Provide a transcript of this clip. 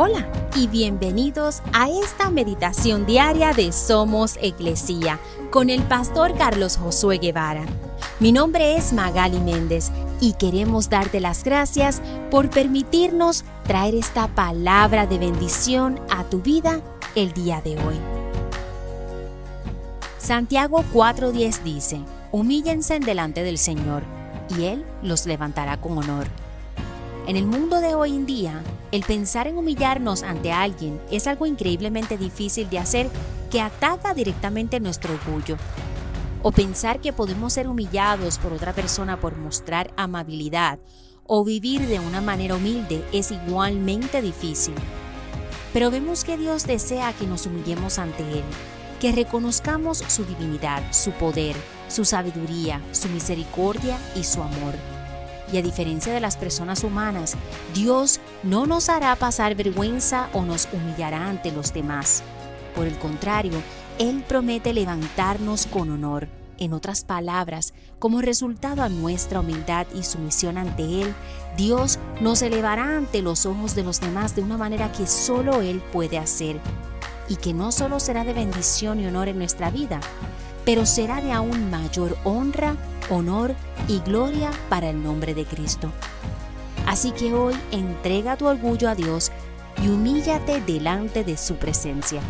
Hola y bienvenidos a esta meditación diaria de Somos Iglesia con el pastor Carlos Josué Guevara. Mi nombre es Magali Méndez y queremos darte las gracias por permitirnos traer esta palabra de bendición a tu vida el día de hoy. Santiago 4:10 dice, humíllense delante del Señor y Él los levantará con honor. En el mundo de hoy en día, el pensar en humillarnos ante alguien es algo increíblemente difícil de hacer que ataca directamente nuestro orgullo. O pensar que podemos ser humillados por otra persona por mostrar amabilidad o vivir de una manera humilde es igualmente difícil. Pero vemos que Dios desea que nos humillemos ante Él, que reconozcamos su divinidad, su poder, su sabiduría, su misericordia y su amor y a diferencia de las personas humanas, Dios no nos hará pasar vergüenza o nos humillará ante los demás. Por el contrario, Él promete levantarnos con honor. En otras palabras, como resultado a nuestra humildad y sumisión ante Él, Dios nos elevará ante los ojos de los demás de una manera que solo Él puede hacer y que no solo será de bendición y honor en nuestra vida, pero será de aún mayor honra, honor y gloria para el nombre de Cristo. Así que hoy entrega tu orgullo a Dios y humíllate delante de su presencia.